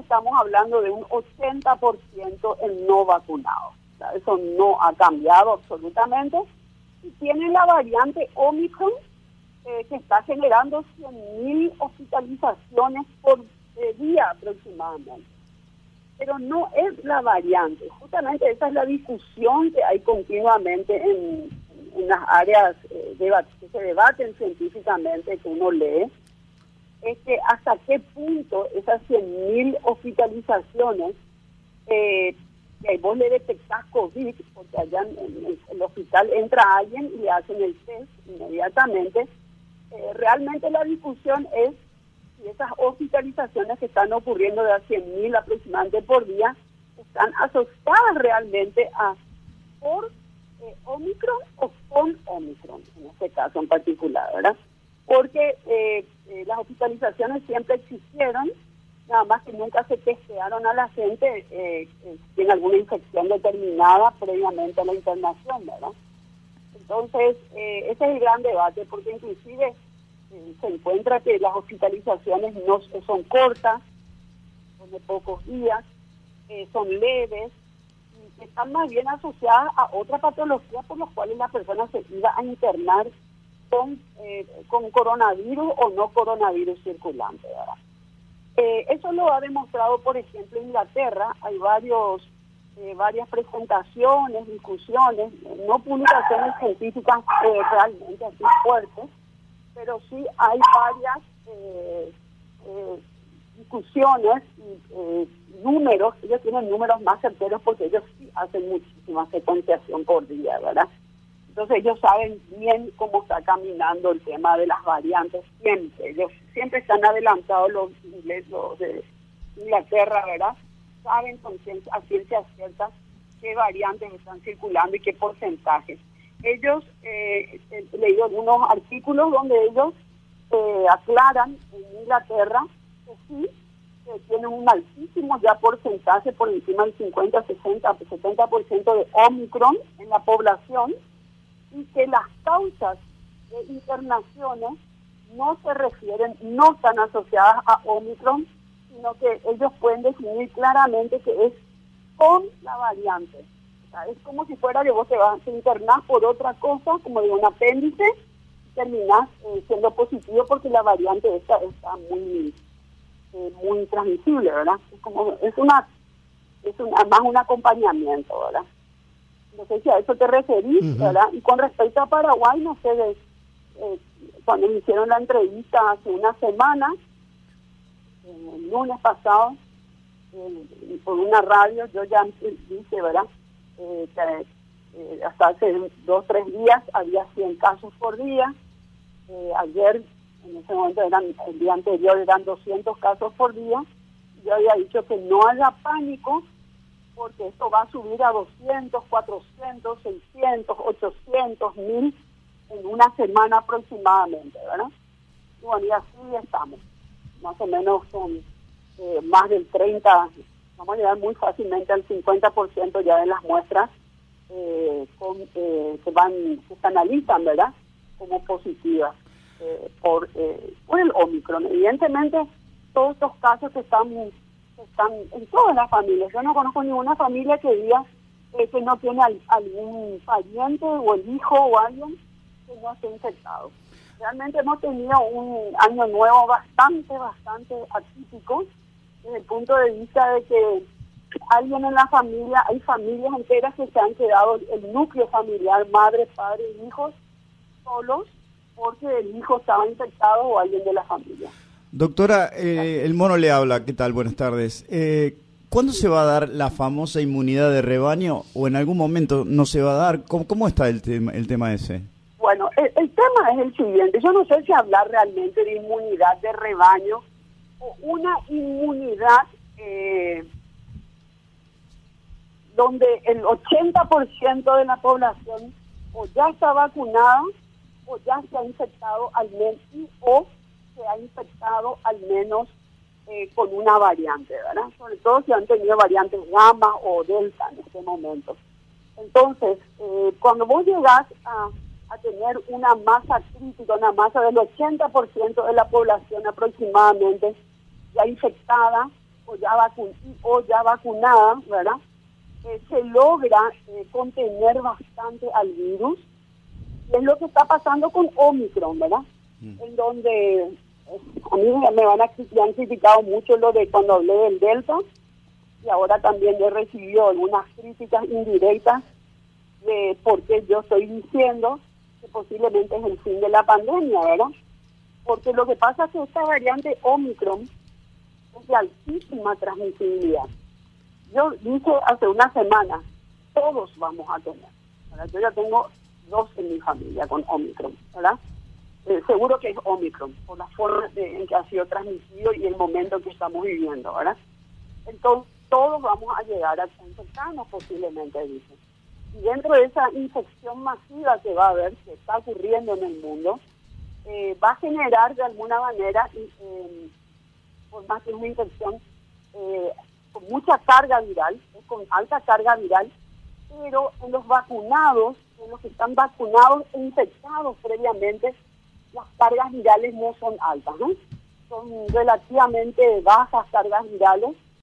estamos hablando de un 80% en no vacunados. eso no ha cambiado absolutamente. Y tiene la variante Omicron, eh, que está generando 100.000 hospitalizaciones por eh, día aproximadamente. Pero no es la variante. Justamente esa es la discusión que hay continuamente en, las áreas eh, que se debaten científicamente, que uno lee, es que hasta qué punto esas 100.000 hospitalizaciones, eh, que vos le detectás COVID, porque allá en, el hospital entra alguien y le hacen el test inmediatamente, eh, realmente la discusión es si esas hospitalizaciones que están ocurriendo de a 100.000 aproximadamente por día están asociadas realmente a por eh, Omicron o con Omicron, en este caso en particular, ¿verdad? Porque eh, eh, las hospitalizaciones siempre existieron, nada más que nunca se testearon a la gente eh, en alguna infección determinada previamente a la internación, ¿verdad? Entonces, ese es el gran debate, porque inclusive se encuentra que las hospitalizaciones no son cortas, son de pocos días, son leves, están más bien asociadas a otra patología por las cuales la persona se iba a internar con, eh, con coronavirus o no coronavirus circulante. Eh, eso lo ha demostrado, por ejemplo, Inglaterra. Hay varios eh, varias presentaciones, discusiones, no publicaciones científicas realmente así fuertes, pero sí hay varias discusiones y números, ellos tienen números más certeros porque ellos sí hacen muchísima secuenciación por día, ¿verdad? Entonces ellos saben bien cómo está caminando el tema de las variantes, siempre, ellos siempre están adelantados los ingleses, los de Inglaterra, ¿verdad? Saben con ciencia, a ciencia cierta qué variantes están circulando y qué porcentajes. Ellos, eh, he leído algunos artículos donde ellos eh, aclaran en Inglaterra que sí tienen un altísimo ya porcentaje por encima del 50, 60, 70% de Omicron en la población y que las causas de internaciones no se refieren, no están asociadas a Omicron, sino que ellos pueden definir claramente que es con la variante. es como si fuera que vos te vas a internar por otra cosa, como de un apéndice, y terminás eh, siendo positivo porque la variante esta está muy eh, muy transmisible, ¿verdad? Es como, es una, es más un acompañamiento, ¿verdad? No sé si a eso te referís, ¿verdad? Y con respecto a Paraguay, no sé, eh, cuando me hicieron la entrevista hace una semana, el lunes pasado, por una radio, yo ya dije, ¿verdad? Eh, que hasta hace dos tres días había 100 casos por día. ayer en ese momento eran, el día anterior eran 200 casos por día, yo había dicho que no haya pánico, porque esto va a subir a 200, 400, 600, 800, 1000 en una semana aproximadamente, ¿verdad? Bueno, y así estamos. Más o menos son eh, más del 30, vamos a llegar muy fácilmente al 50% ya de las muestras eh, con, eh, que van, que se analizan, ¿verdad? Como positivas. Eh, por, eh, el Omicron. Evidentemente, todos estos casos están, están en todas las familias. Yo no conozco ninguna familia que diga que no tiene algún pariente o el hijo o alguien que no esté infectado. Realmente hemos tenido un año nuevo bastante, bastante atípico desde el punto de vista de que alguien en la familia, hay familias enteras que se han quedado, el núcleo familiar, madre, padre, hijos, solos, porque el hijo estaba infectado o alguien de la familia. Doctora, eh, el mono le habla, ¿qué tal? Buenas tardes. Eh, ¿Cuándo se va a dar la famosa inmunidad de rebaño o en algún momento no se va a dar? ¿Cómo, está el tema, el tema ese? Bueno, el, tema es el siguiente. Yo no sé si hablar realmente de inmunidad de rebaño o una inmunidad eh, donde el 80% de la población o ya está vacunada o ya se ha infectado al menos o se ha infectado al menos eh, con una variante, ¿verdad? Sobre todo si han tenido variantes gamma o delta en este momento. Entonces, eh, cuando vos llegás a, a tener una masa crítica, una masa del 80% de la población aproximadamente ya infectada o ya, vacunada, ¿verdad? Eh, se logra contener bastante al virus. Y es lo que está pasando con Omicron, ¿verdad? Mm. En donde a mí me, van a, me han criticado mucho lo de cuando hablé del Delta y ahora también he recibido algunas críticas indirectas de por qué yo estoy diciendo que posiblemente es el fin de la pandemia, ¿verdad? Porque lo que pasa es que esta variante Omicron es de altísima transmisibilidad. Yo dije hace una semana, todos vamos a tener. Yo ya tengo dos en mi familia con Omicron, ¿verdad? Eh, seguro que es Omicron, por la forma en que ha sido transmitido y el momento que estamos viviendo, ¿verdad? Entonces, todos vamos a llegar a infectarnos posiblemente, dicen. Y dentro de esa infección masiva que va a haber, que está ocurriendo en el mundo, eh, va a generar de alguna manera, eh, por más que una infección eh, con mucha carga viral, con alta carga viral, pero en los vacunados, en los que están vacunados e infectados previamente, las cargas virales no son altas, ¿no? Son relativamente bajas cargas virales